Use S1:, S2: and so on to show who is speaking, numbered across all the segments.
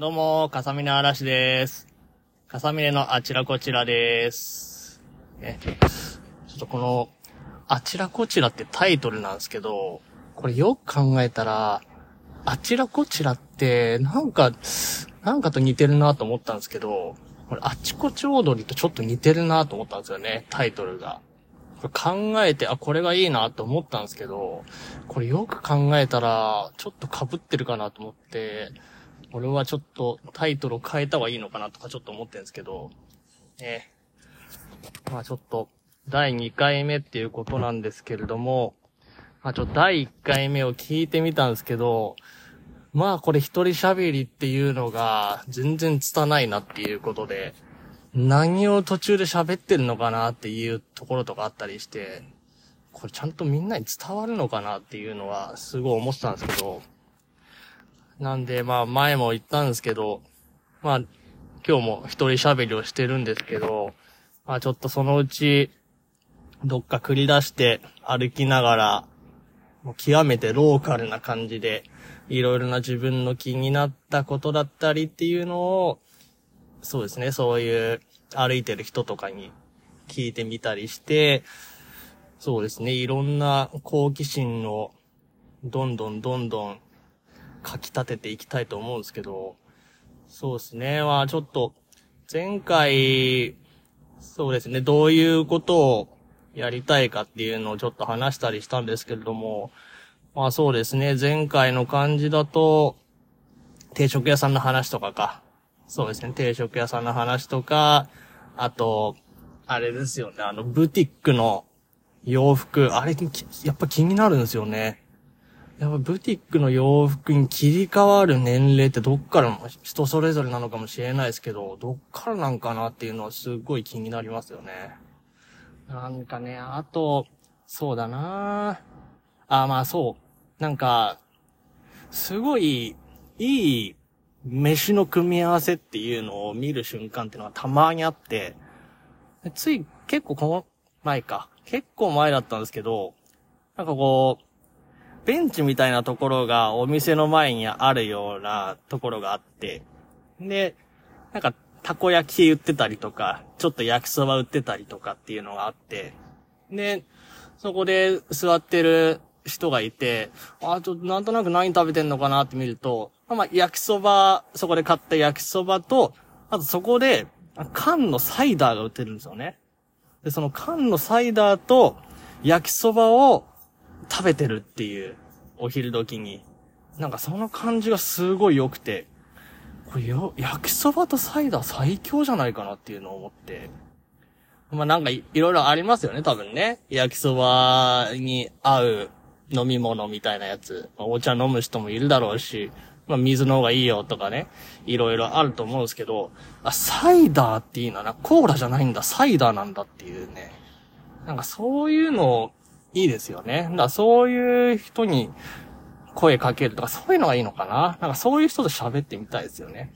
S1: どうも、かさみね嵐です。かさみねのあちらこちらです。ね、ちょっとこの、あちらこちらってタイトルなんですけど、これよく考えたら、あちらこちらって、なんか、なんかと似てるなと思ったんですけど、これあちこち踊りとちょっと似てるなと思ったんですよね、タイトルが。これ考えて、あ、これがいいなと思ったんですけど、これよく考えたら、ちょっと被ってるかなと思って、俺はちょっとタイトルを変えた方がいいのかなとかちょっと思ってるんですけど、ね。まあちょっと、第2回目っていうことなんですけれども、まあちょっと第1回目を聞いてみたんですけど、まあこれ一人喋りっていうのが全然拙いなっていうことで、何を途中で喋ってるのかなっていうところとかあったりして、これちゃんとみんなに伝わるのかなっていうのはすごい思ってたんですけど、なんでまあ前も言ったんですけど、まあ今日も一人喋りをしてるんですけど、まあちょっとそのうちどっか繰り出して歩きながら、もう極めてローカルな感じで、いろいろな自分の気になったことだったりっていうのを、そうですね、そういう歩いてる人とかに聞いてみたりして、そうですね、いろんな好奇心をどんどんどんどん書き立てていきたいと思うんですけど、そうですね、まあちょっと、前回、そうですね、どういうことをやりたいかっていうのをちょっと話したりしたんですけれども、まあそうですね、前回の感じだと、定食屋さんの話とかか。そうですね、定食屋さんの話とか、あと、あれですよね、あの、ブティックの洋服、あれ、やっぱ気になるんですよね。やっぱブティックの洋服に切り替わる年齢ってどっからも人それぞれなのかもしれないですけど、どっからなんかなっていうのはすごい気になりますよね。なんかね、あと、そうだなあ、まあそう。なんか、すごい、いい飯の組み合わせっていうのを見る瞬間っていうのがたまにあって、つい結構この前か。結構前だったんですけど、なんかこう、ベンチみたいなところがお店の前にあるようなところがあって、で、なんか、たこ焼き売ってたりとか、ちょっと焼きそば売ってたりとかっていうのがあって、で、そこで座ってる人がいて、あ、ちょっとなんとなく何食べてんのかなって見ると、まあ、焼きそば、そこで買った焼きそばと、あとそこで、缶のサイダーが売ってるんですよね。で、その缶のサイダーと焼きそばを食べてるっていう、お昼時に。なんかその感じがすごい良くて、これよ、焼きそばとサイダー最強じゃないかなっていうのを思って。まあなんかいいろいろありますよね、多分ね。焼きそばに合う飲み物みたいなやつ。まあお茶飲む人もいるだろうし、まあ水の方がいいよとかね。いろいろあると思うんですけど、あ、サイダーっていいな。なコーラじゃないんだ、サイダーなんだっていうね。なんかそういうのをいいですよね。だからそういう人に声かけるとか、そういうのがいいのかななんかそういう人と喋ってみたいですよね。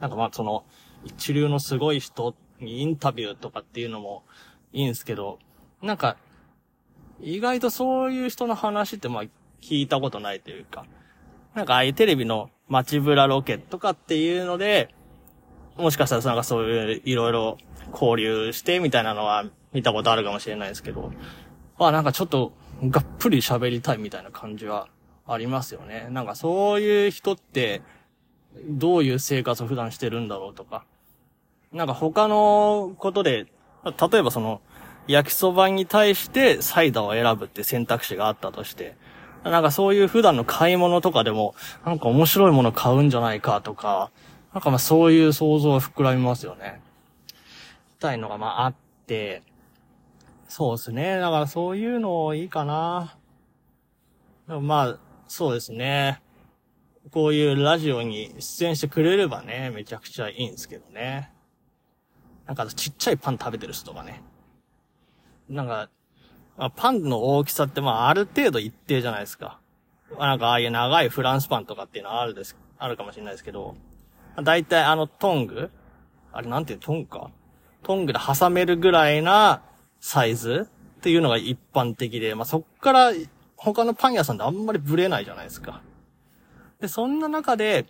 S1: なんかまあその、一流のすごい人にインタビューとかっていうのもいいんですけど、なんか、意外とそういう人の話ってまあ聞いたことないというか、なんかああいうテレビの街ブラロケとかっていうので、もしかしたらなんかそういういろいろ交流してみたいなのは見たことあるかもしれないですけど、あ、なんかちょっとがっぷり喋りたいみたいな感じはありますよね。なんかそういう人って、どういう生活を普段してるんだろうとか。なんか他のことで、例えばその、焼きそばに対してサイダーを選ぶって選択肢があったとして、なんかそういう普段の買い物とかでも、なんか面白いもの買うんじゃないかとか、なんかまあそういう想像は膨らみますよね。みたいのがまああって、そうですね。だからそういうのいいかな。まあ、そうですね。こういうラジオに出演してくれればね、めちゃくちゃいいんですけどね。なんかちっちゃいパン食べてる人とかね。なんか、まあ、パンの大きさってまあある程度一定じゃないですか。まあなんかああいう長いフランスパンとかっていうのはあるです、あるかもしれないですけど、だいたいあのトングあれなんていうトングか？トングで挟めるぐらいなサイズっていうのが一般的で、まあそっから他のパン屋さんであんまりブレないじゃないですか。で、そんな中で、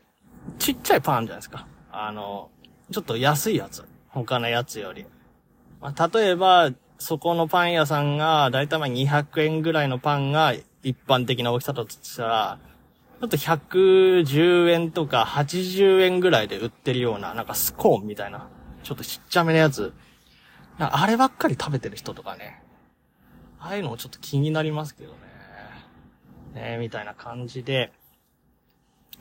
S1: ちっちゃいパンじゃないですか。あの、ちょっと安いやつ。他のやつより。まあ、例えば、そこのパン屋さんが、だいたいま200円ぐらいのパンが一般的な大きさだとしたら、ちょっと110円とか80円ぐらいで売ってるような、なんかスコーンみたいな、ちょっとちっちゃめのやつ。あればっかり食べてる人とかね。ああいうのもちょっと気になりますけどね。ねみたいな感じで。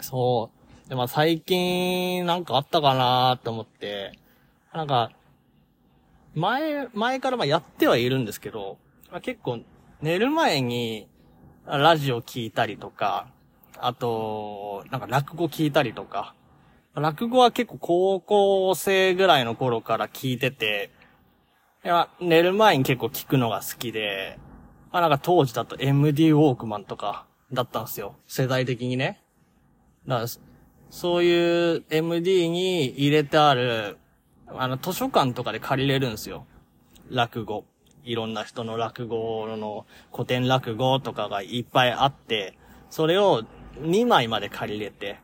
S1: そう。で、まあ最近なんかあったかなと思って、なんか、前、前からまあやってはいるんですけど、まあ、結構寝る前にラジオ聞いたりとか、あと、なんか落語聞いたりとか、落語は結構高校生ぐらいの頃から聞いてて、いや、寝る前に結構聞くのが好きで、まあなんか当時だと MD ウォークマンとかだったんですよ。世代的にね。だから、そういう MD に入れてある、あの図書館とかで借りれるんですよ。落語。いろんな人の落語の古典落語とかがいっぱいあって、それを2枚まで借りれて、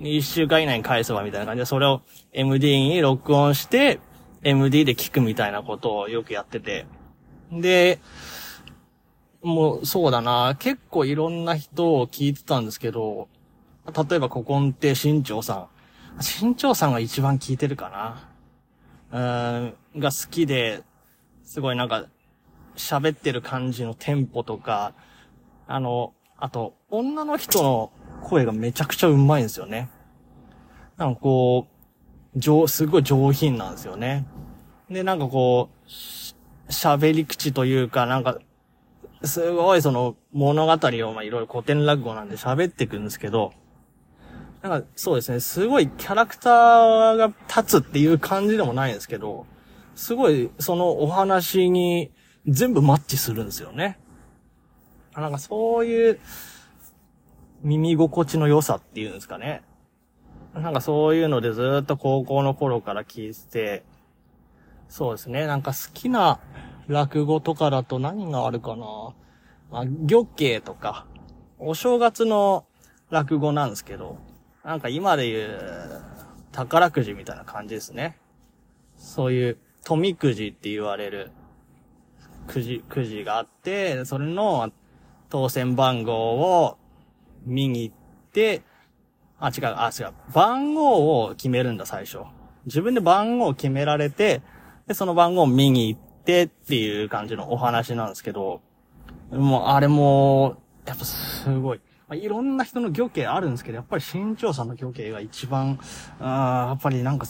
S1: 1週間以内に返せばみたいな感じで、それを MD に録音して、MD で聞くみたいなことをよくやってて。で、もうそうだな、結構いろんな人を聞いてたんですけど、例えば古今亭新潮さん。新潮さんが一番聞いてるかな。うん、が好きで、すごいなんか、喋ってる感じのテンポとか、あの、あと、女の人の声がめちゃくちゃうまいんですよね。なんかこう、上、すごい上品なんですよね。で、なんかこう、喋り口というか、なんか、すごいその物語をまあいろいろ古典落語なんで喋っていくんですけど、なんかそうですね、すごいキャラクターが立つっていう感じでもないんですけど、すごいそのお話に全部マッチするんですよね。なんかそういう耳心地の良さっていうんですかね。なんかそういうのでずっと高校の頃から聞いて、そうですね、なんか好きな落語とかだと何があるかな。まあ、魚慶とか、お正月の落語なんですけど、なんか今で言う、宝くじみたいな感じですね。そういう、富くじって言われる、くじ、くじがあって、それの当選番号を見に行って、あ、違う、あ、違う。番号を決めるんだ、最初。自分で番号を決められて、で、その番号を見に行ってっていう感じのお話なんですけど、もう、あれも、やっぱすごい。まあ、いろんな人の魚形あるんですけど、やっぱり新潮さんの魚形が一番、あやっぱりなんか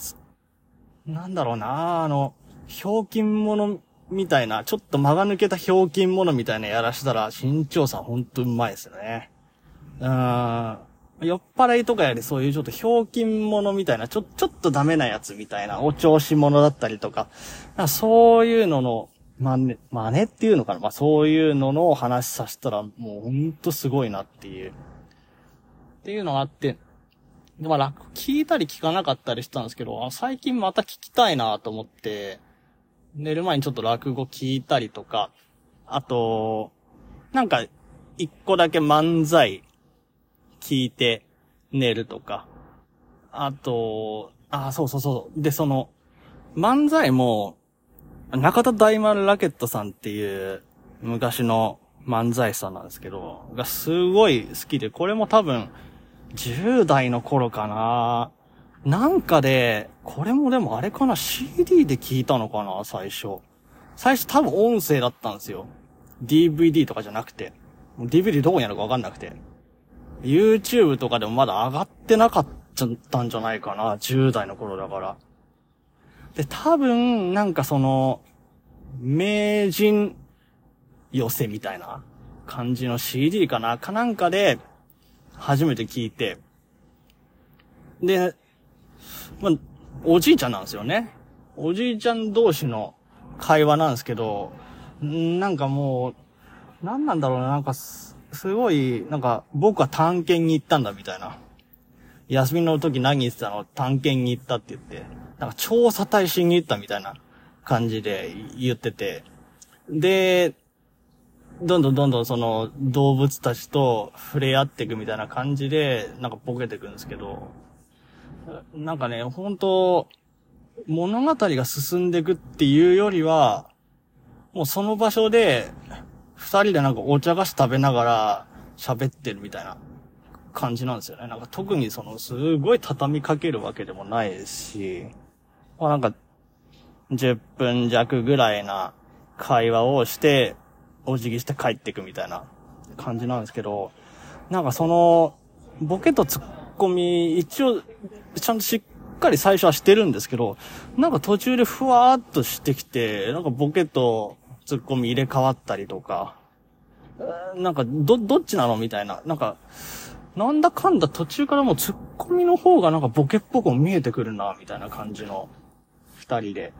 S1: なんだろうなあの、ひょうきん者みたいな、ちょっと間が抜けたひょうきん者みたいなやらしたら、新潮さんほんとうまいですよね。うん。酔っ払いとかよりそういうちょっとひょうきん者みたいな、ちょ、ちょっとダメなやつみたいな、お調子者だったりとか、かそういうのの、真似、真似っていうのかな？まあそういうのの話させたら、もうほんとすごいなっていう。っていうのがあって、で、まあ楽、聞いたり聞かなかったりしたんですけど、最近また聞きたいなと思って、寝る前にちょっと落語聞いたりとか、あと、なんか、一個だけ漫才聞いて寝るとか。あと、あ、そうそうそう。で、その、漫才も、中田大丸ラケットさんっていう昔の漫才師さんなんですけど、がすごい好きで、これも多分、10代の頃かな。なんかで、これもでもあれかな、CD で聞いたのかな、最初。最初多分音声だったんですよ。DVD とかじゃなくて。DVD どこにあるかわかんなくて。YouTube とかでもまだ上がってなかったんじゃないかな。10代の頃だから。で、多分、なんかその、名人寄せみたいな感じの CD かなかなんかで、初めて聞いて。で、まあ、おじいちゃんなんですよね。おじいちゃん同士の会話なんですけど、なんかもう、なんなんだろうな、なんかすごい、なんか、僕は探検に行ったんだみたいな。休みの時何言ってたの？探検に行ったって言って、なんか調査対しに行ったみたいな感じで言ってて、で、どんどんどんどんその動物たちと触れ合っていくみたいな感じで、なんかボケていくんですけど、なんかね、本当物語が進んでいくっていうよりは、もうその場所で、二人でなんかお茶菓子食べながら喋ってるみたいな感じなんですよね。なんか特にその、すごい畳みかけるわけでもないですし、まあなんか、10分弱ぐらいな会話をして、お辞儀して帰っていくみたいな感じなんですけど、なんかその、ボケとツッコミ、一応、ちゃんとしっかり最初はしてるんですけど、なんか途中でふわーっとしてきて、なんかボケとツッコミ入れ替わったりとか、なんか、ど、どっちなのみたいな。なんか、なんだかんだ途中からもうツッコミの方がなんかボケっぽく見えてくるな、みたいな感じの二人で。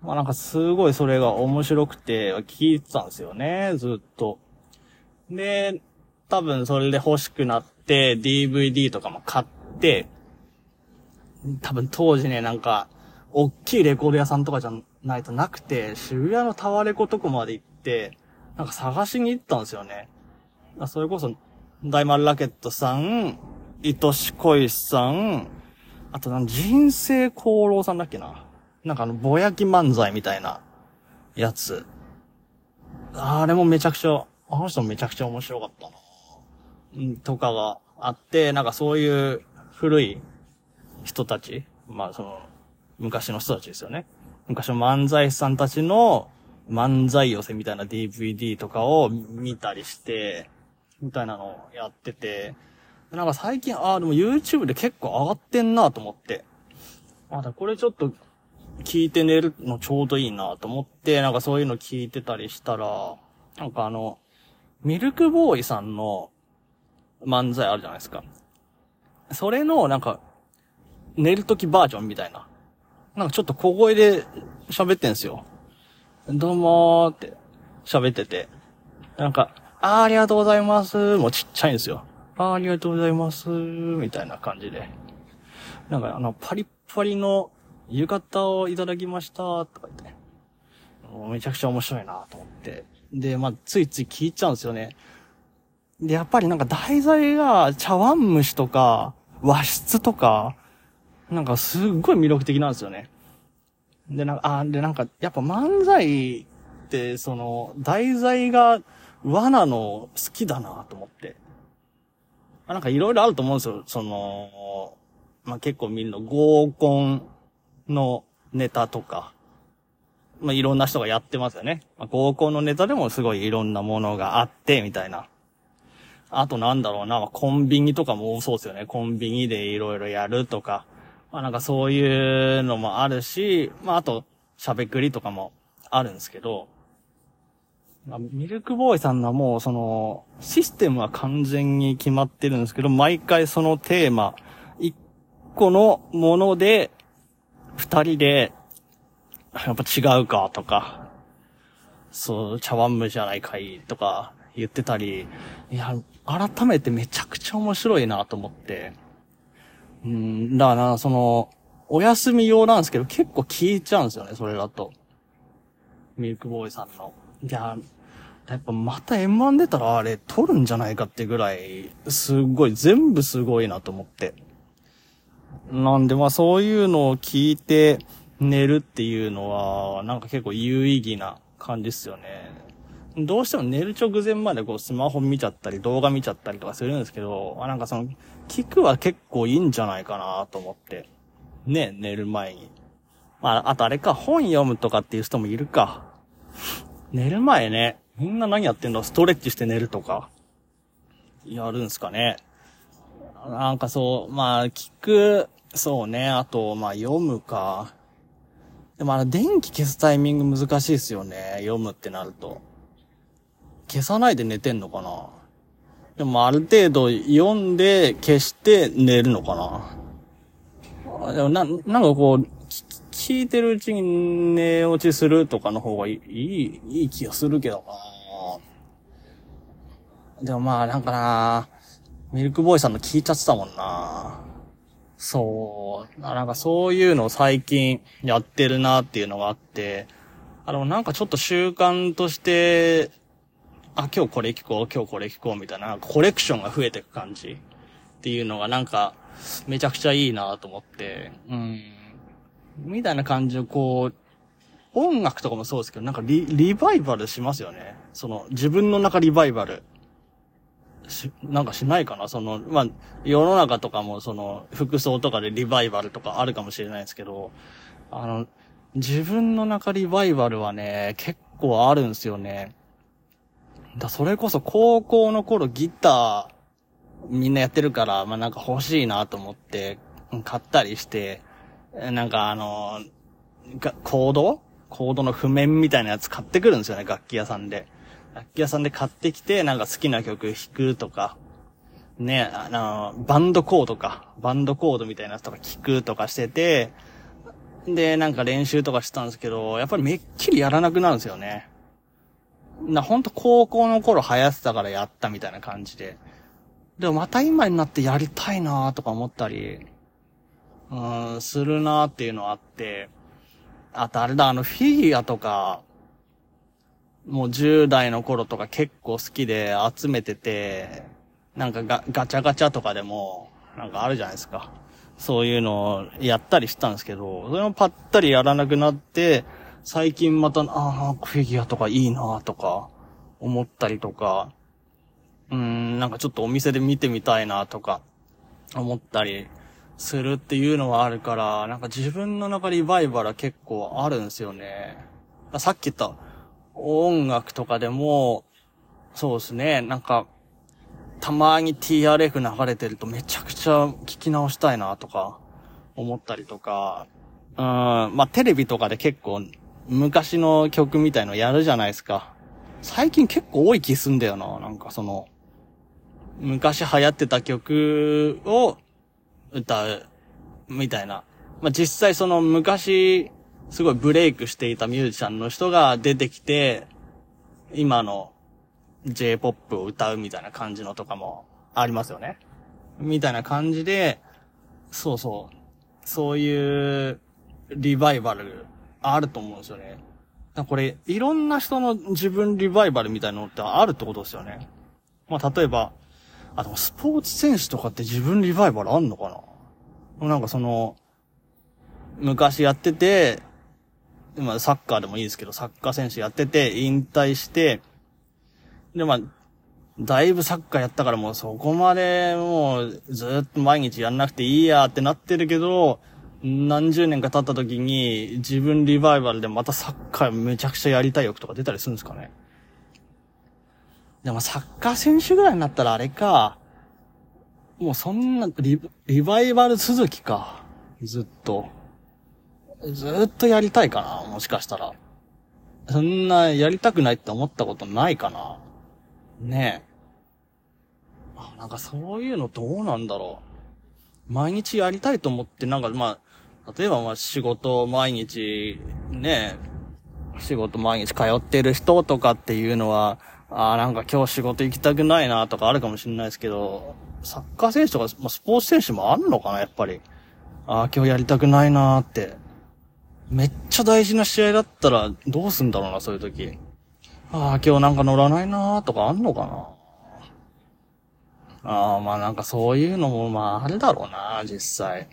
S1: まあなんかすごいそれが面白くて聞いてたんですよね、ずっと。で、多分それで欲しくなって DVD とかも買って、多分当時ね、なんか、大きいレコード屋さんとかじゃないとなくて、渋谷のタワレコとこまで行って、なんか探しに行ったんですよね。それこそ、大丸ラケットさん、愛し恋さん、あとなん人生功労さんだっけな。なんかあの、ぼやき漫才みたいなやつ。あれもめちゃくちゃ、あの人もめちゃくちゃ面白かったな。うん、とかがあって、なんかそういう古い人たち、まあその、昔の人たちですよね。昔の漫才師さんたちの漫才寄せみたいな DVD とかを見たりして、みたいなのをやってて、なんか最近、ああ、でも YouTube で結構上がってんなと思って。まだこれちょっと聞いて寝るのちょうどいいなと思って、なんかそういうの聞いてたりしたら、なんかあの、ミルクボーイさんの漫才あるじゃないですか。それの、なんか、寝るときバージョンみたいな。なんかちょっと小声で喋ってんすよ。どうもーって喋ってて。なんか、あありがとうございますもうちっちゃいんですよ。あありがとうございますみたいな感じで。なんかあの、パリッパリの浴衣をいただきましたとか言って。めちゃくちゃ面白いなと思って。で、まあ、ついつい聞いちゃうんですよね。で、やっぱりなんか題材が茶碗蒸しとか和室とか、なんかすっごい魅力的なんですよね。で、なんか、あ、で、なんか、やっぱ漫才って、その、題材が罠の好きだなと思って。なんかいろいろあると思うんですよ。その、まあ、結構見るの合コンのネタとか、まあ、いろんな人がやってますよね。まあ、合コンのネタでもすごいいろんなものがあって、みたいな。あとなんだろうな、コンビニとかも多そうですよね。コンビニでいろいろやるとか、まあなんかそういうのもあるし、まああと、しゃべくりとかもあるんですけど、まあ、ミルクボーイさんはもうその、システムは完全に決まってるんですけど、毎回そのテーマ、一個のもので、二人で、やっぱ違うかとか、そう、茶碗蒸じゃないかいとか言ってたり、いや、改めてめちゃくちゃ面白いなと思って、うん、だから、その、お休み用なんですけど、結構聞いちゃうんですよね、それだと。ミルクボーイさんの。いや、やっぱまた M1 出たらあれ撮るんじゃないかってぐらい、すごい、全部すごいなと思って。なんでまあそういうのを聞いて寝るっていうのは、なんか結構有意義な感じっすよね。どうしても寝る直前までこうスマホ見ちゃったり動画見ちゃったりとかするんですけど、あなんかその、聞くは結構いいんじゃないかなと思って。ね、寝る前に。まあ、あとあれか、本読むとかっていう人もいるか。寝る前ね、みんな何やってんだ？ストレッチして寝るとか。やるんすかね。なんかそう、まあ、聞く、そうね、あと、まあ、読むか。でもあの、電気消すタイミング難しいですよね。読むってなると。消さないで寝てんのかな？でもある程度読んで消して寝るのかな？でもな、なんかこう、聞いてるうちに寝落ちするとかの方がいい、いい気がするけどな。でもまあなんかなミルクボーイさんの聞いちゃってたもんな。そう。なんかそういうのを最近やってるなっていうのがあって、あの、なんかちょっと習慣としてあ、今日これ聞こう、今日これ聞こうみたいな、コレクションが増えていく感じっていうのがなんか、めちゃくちゃいいなと思って、うん。みたいな感じの、こう、音楽とかもそうですけど、なんかリ、リバイバルしますよね。その、自分の中リバイバル。し、なんかしないかなその、まあ、世の中とかもその、服装とかでリバイバルとかあるかもしれないですけど、あの、自分の中リバイバルはね、結構あるんですよね。だそれこそ高校の頃ギターみんなやってるから、まあ、なんか欲しいなと思って買ったりして、なんかあの、コード？コードの譜面みたいなやつ買ってくるんですよね、楽器屋さんで。楽器屋さんで買ってきて、なんか好きな曲弾くとか、ね、あの、バンドコードか、バンドコードみたいなやつとか聞くとかしてて、で、なんか練習とかしてたんですけど、やっぱりめっきりやらなくなるんですよね。な、ほんと高校の頃流行ってたからやったみたいな感じで。でもまた今になってやりたいなとか思ったり、うん、するなっていうのあって、あとあれだ、あのフィギュアとか、もう10代の頃とか結構好きで集めてて、なんかガガチャガチャとかでも、なんかあるじゃないですか。そういうのをやったりしたんですけど、それもパッタリやらなくなって、最近また、ああ、フィギュアとかいいなとか、思ったりとか、うん、なんかちょっとお店で見てみたいなとか、思ったりするっていうのはあるから、なんか自分の中でリバイバルは結構あるんですよね。さっき言った音楽とかでも、そうですね、なんか、たまに TRF 流れてるとめちゃくちゃ聞き直したいなとか、思ったりとか、うん、まあ、テレビとかで結構昔の曲みたいのやるじゃないですか。最近結構多い気すんだよな。なんかその、昔流行ってた曲を歌う、みたいな。まあ、実際その昔、すごいブレイクしていたミュージシャンの人が出てきて、今の J-POP を歌うみたいな感じのとかもありますよね。みたいな感じで、そうそう。そういうリバイバルあると思うんですよね。これ、いろんな人の自分リバイバルみたいなのってあるってことですよね。まあ、例えば、あ、でもスポーツ選手とかって自分リバイバルあんのかな？なんかその、昔やってて、まあサッカーでもいいですけど、サッカー選手やってて、引退して、で、まあ、だいぶサッカーやったからもうそこまでもうずっと毎日やんなくていいやってなってるけど、何十年か経った時に自分リバイバルでまたサッカーめちゃくちゃやりたい欲とか出たりするんですかね？でもサッカー選手ぐらいになったらあれか。もうそんなリ、リバイバル続きか。ずっと。ずっとやりたいかなもしかしたら。そんなやりたくないって思ったことないかなねえ。あ、なんかそういうのどうなんだろう。毎日やりたいと思って、なんかまあ、例えばまあ仕事毎日、ね仕事毎日通ってる人とかっていうのは、ああ、なんか今日仕事行きたくないなとかあるかもしれないですけど、サッカー選手とか、まあ、スポーツ選手もあんのかな、やっぱり。ああ、今日やりたくないなって。めっちゃ大事な試合だったらどうすんだろうな、そういう時。ああ、今日なんか乗らないなとかあんのかな。ああ、まあなんかそういうのもまああるだろうな、実際。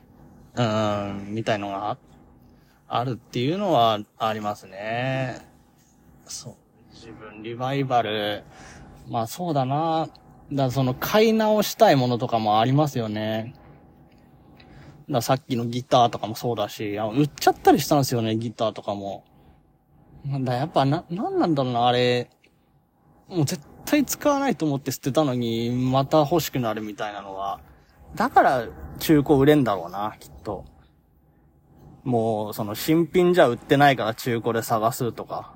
S1: うん、みたいのがあるっていうのはありますね。そう。自分リバイバル。まあそうだな。だその買い直したいものとかもありますよね。ださっきのギターとかもそうだし、売っちゃったりしたんですよね、ギターとかも。なんだ、やっぱな、なんなんだろうな、あれ。もう絶対使わないと思って捨てたのに、また欲しくなるみたいなのは。だから、中古売れんだろうな、きっと。もう、その新品じゃ売ってないから中古で探すとか。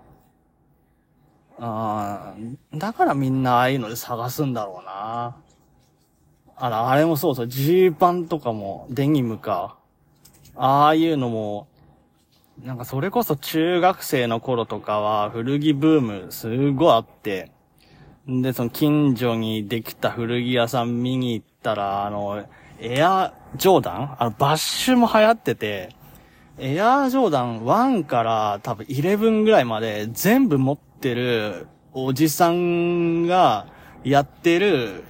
S1: あだからみんなああいうので探すんだろうな。あら、あれもそうそう、ジーパンとかも、デニムか。ああいうのも、なんかそれこそ中学生の頃とかは古着ブームすごいあって、で、その近所にできた古着屋さん見に行ったら、あの、エアジョーダン？あの、バッシュも流行ってて、エアジョーダン1から多分11ぐらいまで全部持ってるおじさんがやってる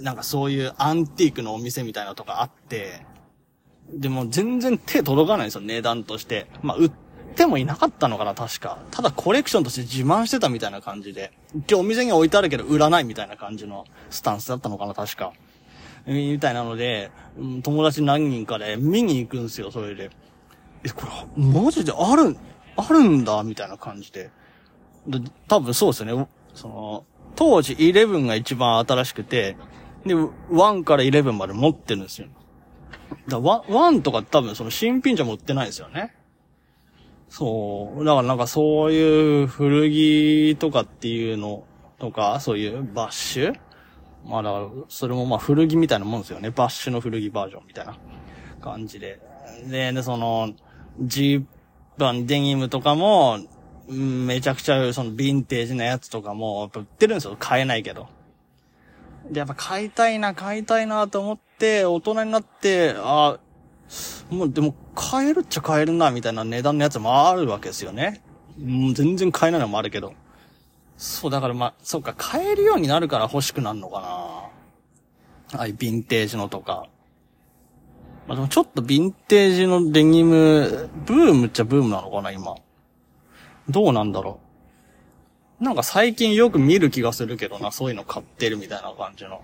S1: なんかそういうアンティークのお店みたいなとかあって、でも全然手届かないんですよ、値段として。まあ、売ってもいなかったのかな、確か。ただコレクションとして自慢してたみたいな感じで。一応お店に置いてあるけど売らないみたいな感じのスタンスだったのかな、確か。みたいなので、友達何人かで見に行くんすよ、それで。え、これ、マジである、あるんだ、みたいな感じで。で、多分そうですね。その、当時11が一番新しくて、で、1から11まで持ってるんですよ。だワ1とか多分その新品じゃ持ってないですよね。そう。だからなんかそういう古着とかっていうのとか、そういうバッシュまあだから、それもまあ古着みたいなもんですよね。バッシュの古着バージョンみたいな感じで。で、で、その、ジーパン、デニムとかも、めちゃくちゃそのヴィンテージなやつとかも、やっぱ売ってるんですよ。買えないけど。で、やっぱ買いたいな、買いたいなと思って、大人になって、あ、もうでも買えるっちゃ買えるな、みたいな値段のやつもあるわけですよね。もう全然買えないのもあるけど。そう、だからまあ、そっか、買えるようになるから欲しくなるのかな。ああいヴィンテージのとか。まあでもちょっとヴィンテージのデニム、ブームっちゃブームなのかな、今。どうなんだろう。なんか最近よく見る気がするけどな、そういうの買ってるみたいな感じの。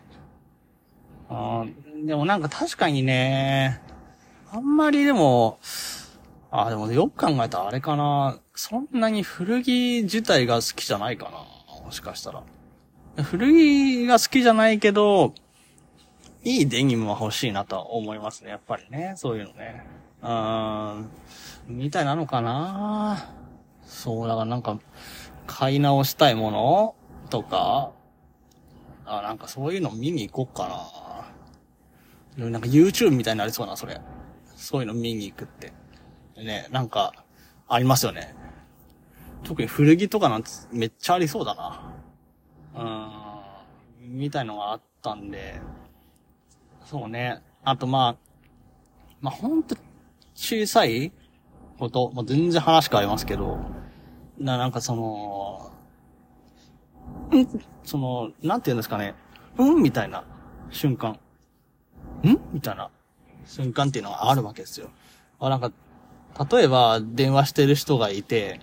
S1: あでもなんか確かにね、あんまりでも、あ、でもよく考えたらあれかな。そんなに古着自体が好きじゃないかな。もしかしたら。古着が好きじゃないけど、いいデニムは欲しいなと思いますね。やっぱりね。そういうのね。うーん。みたいなのかな。そう、だからなんか、買い直したいもの？とか、あ、なんかそういうの見に行こっかな。なんか YouTube みたいになりそうな、それ。そういうの見に行くって。ね、なんか、ありますよね。特に古着とかなんてめっちゃありそうだな。うん、みたいのがあったんで、そうね。あとまあ、まあほんと小さいこと、まあ、全然話変わりますけど、な、なんかその、んその、なんて言うんですかね。うんみたいな瞬間。んみたいな瞬間っていうのがあるわけですよ。あ、なんか、例えば、電話してる人がいて、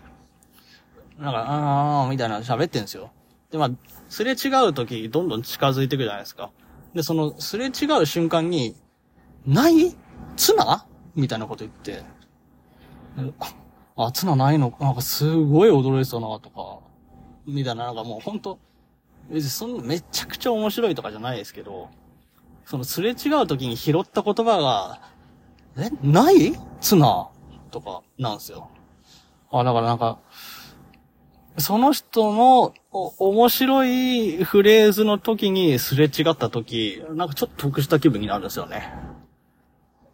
S1: なんか、あー、みたいな喋ってんですよ。で、まあ、すれ違う時、どんどん近づいていくじゃないですか。で、その、すれ違う瞬間に、ない？ツナみたいなこと言って、あ、ツナないの？なんかすごい驚いてたな、とか、みたいな、なんかもうほんと、別にそんなめちゃくちゃ面白いとかじゃないですけど、そのすれ違う時に拾った言葉が、えない？ツナとかなんですよ。あ、だからなんか、その人の面白いフレーズの時にすれ違った時、なんかちょっと得した気分になるんですよね。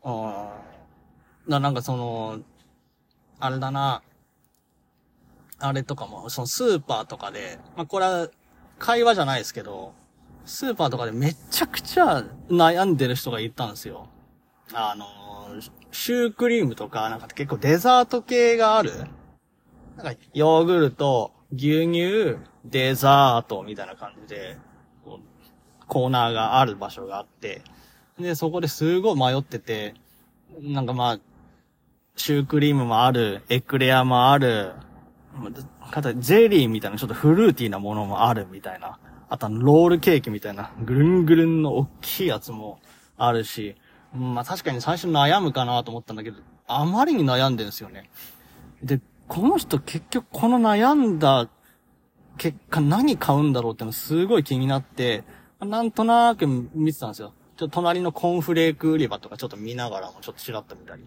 S1: うん。だなんかその、あれだな、あれとかも、そのスーパーとかで、まあ、これは会話じゃないですけど、スーパーとかでめちゃくちゃ悩んでる人がいたんですよ。あの、シュークリームとか、なんか結構デザート系があるなんか、ヨーグルト、牛乳、デザートみたいな感じで、コーナーがある場所があって、で、そこですごい迷ってて、なんかまあ、シュークリームもある、エクレアもある、かたゼリーみたいなちょっとフルーティーなものもあるみたいな。あとロールケーキみたいな、ぐるんぐるんの大きいやつもあるし、まあ確かに最初悩むかなと思ったんだけど、あまりに悩んでるんですよね。で、この人結局この悩んだ結果何買うんだろうってのすごい気になって、なんとなく見てたんですよ。ちょっと隣のコーンフレーク売り場とかちょっと見ながらもちょっとチラッと見たり。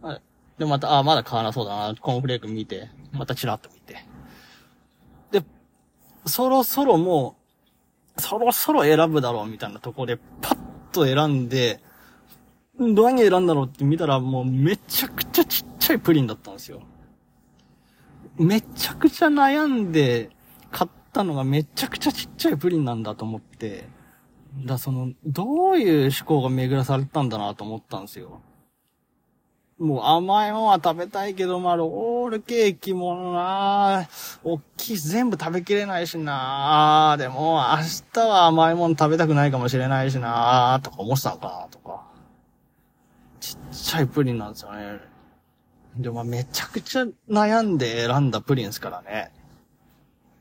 S1: はい。で、また、あ、まだ買わなそうだな、コーンフレーク見て、またチラッと見て。で、そろそろもう、そろそろ選ぶだろうみたいなところで、パッと選んで、何選んだろうって見たらもうめちゃくちゃちっちゃいプリンだったんですよ。めちゃくちゃ悩んで買ったのがめちゃくちゃちっちゃいプリンなんだと思って、だその、どういう思考が巡らされたんだなと思ったんですよ。もう甘いもんは食べたいけど、まあ、ロールケーキもな、おっきい全部食べきれないしな、でも明日は甘いもん食べたくないかもしれないしな、とか思ってたのかな、とか。ちっちゃいプリンなんですよね。でもめちゃくちゃ悩んで選んだプリンですからね。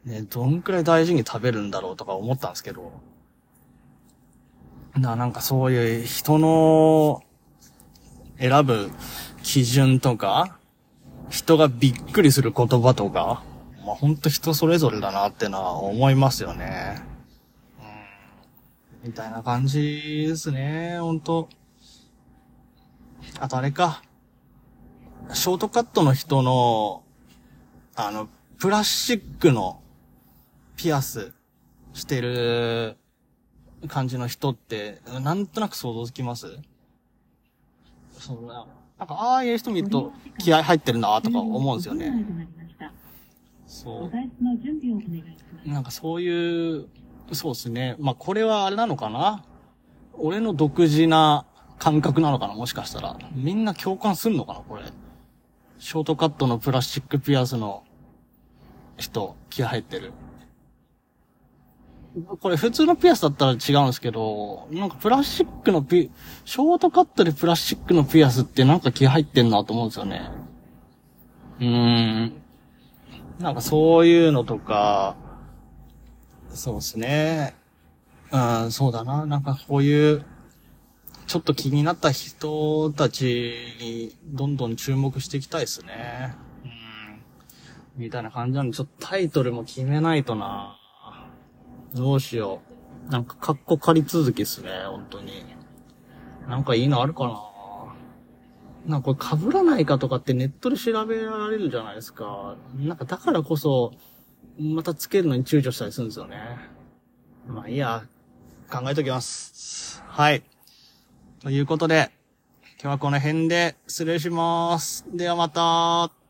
S1: ね、どんくらい大事に食べるんだろうとか思ったんですけど。な、なんかそういう人の選ぶ基準とか、人がびっくりする言葉とか、まあ、ほんと人それぞれだなってのは思いますよね。うん。みたいな感じですね、ほんと。あとあれか。ショートカットの人の、あの、プラスチックのピアスしてる感じの人って、なんとなく想像つきます？そうな。なんか、ああいう人見ると気合入ってるなとか思うんですよね。そう。なんかそういう、そうですね。まあこれはあれなのかな？俺の独自な感覚なのかな？もしかしたら。みんな共感すんのかな？これ。ショートカットのプラスチックピアスの人、気入ってる。これ普通のピアスだったら違うんですけど、なんかプラスチックのピ、ショートカットでプラスチックのピアスってなんか気入ってんなと思うんですよね。うーん。なんかそういうのとか、そうですね。うん、そうだな。なんかこういう、ちょっと気になった人たちにどんどん注目していきたいですね。うん。みたいな感じなんで、ちょっとタイトルも決めないとな。どうしよう。なんか、カッコ借り続きっすね、本当に。なんかいいのあるかななんかこれ被らないかとかってネットで調べられるじゃないですか。なんかだからこそ、またつけるのに躊躇したりするんですよね。まあいいや、考えときます。はい。ということで、今日はこの辺で失礼します。ではまた。